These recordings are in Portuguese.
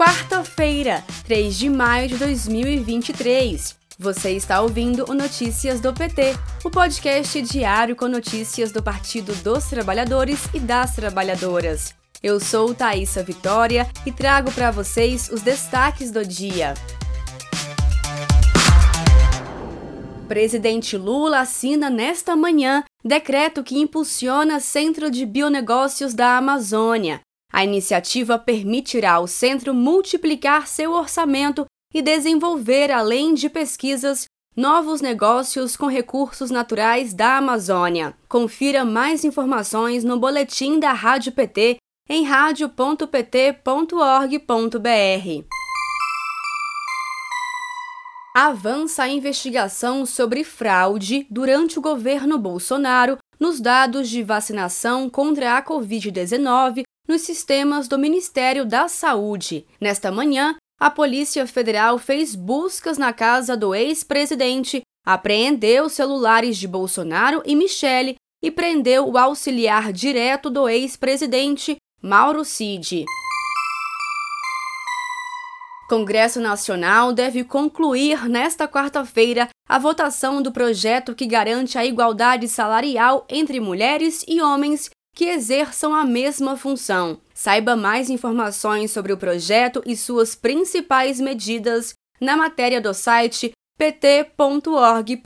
Quarta-feira, 3 de maio de 2023. Você está ouvindo o Notícias do PT, o podcast diário com notícias do Partido dos Trabalhadores e das Trabalhadoras. Eu sou Thaisa Vitória e trago para vocês os destaques do dia. Presidente Lula assina nesta manhã decreto que impulsiona Centro de Bionegócios da Amazônia. A iniciativa permitirá ao centro multiplicar seu orçamento e desenvolver, além de pesquisas, novos negócios com recursos naturais da Amazônia. Confira mais informações no boletim da Rádio PT em radio.pt.org.br. Avança a investigação sobre fraude durante o governo Bolsonaro nos dados de vacinação contra a Covid-19 nos sistemas do Ministério da Saúde. Nesta manhã, a Polícia Federal fez buscas na casa do ex-presidente, apreendeu celulares de Bolsonaro e Michele e prendeu o auxiliar direto do ex-presidente, Mauro Cid. Congresso Nacional deve concluir nesta quarta-feira a votação do projeto que garante a igualdade salarial entre mulheres e homens que exerçam a mesma função. Saiba mais informações sobre o projeto e suas principais medidas na matéria do site pt.org.br.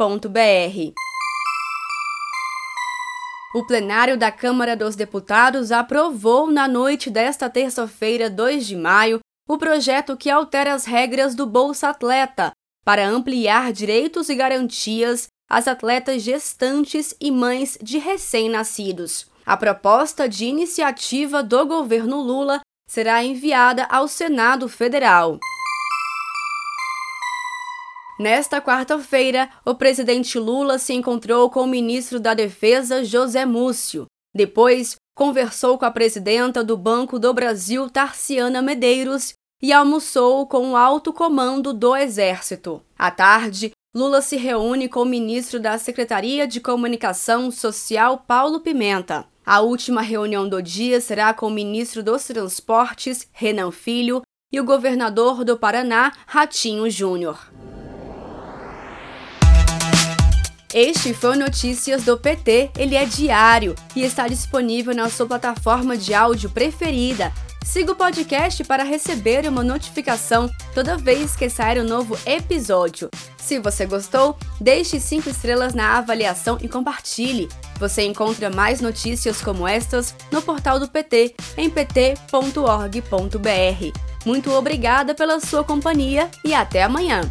O plenário da Câmara dos Deputados aprovou na noite desta terça-feira, 2 de maio, o projeto que altera as regras do Bolsa Atleta para ampliar direitos e garantias às atletas gestantes e mães de recém-nascidos. A proposta de iniciativa do governo Lula será enviada ao Senado Federal. Nesta quarta-feira, o presidente Lula se encontrou com o ministro da Defesa, José Múcio. Depois, conversou com a presidenta do Banco do Brasil, Tarciana Medeiros, e almoçou com o alto comando do Exército. À tarde, Lula se reúne com o ministro da Secretaria de Comunicação Social, Paulo Pimenta. A última reunião do dia será com o ministro dos Transportes, Renan Filho, e o governador do Paraná, Ratinho Júnior. Este foi o Notícias do PT. Ele é diário e está disponível na sua plataforma de áudio preferida. Siga o podcast para receber uma notificação toda vez que sair um novo episódio. Se você gostou, deixe 5 estrelas na avaliação e compartilhe. Você encontra mais notícias como estas no portal do PT em pt.org.br. Muito obrigada pela sua companhia e até amanhã!